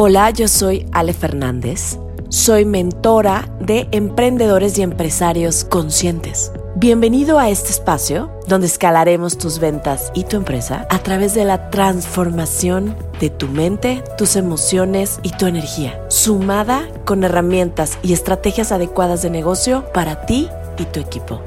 Hola, yo soy Ale Fernández. Soy mentora de emprendedores y empresarios conscientes. Bienvenido a este espacio donde escalaremos tus ventas y tu empresa a través de la transformación de tu mente, tus emociones y tu energía, sumada con herramientas y estrategias adecuadas de negocio para ti y tu equipo.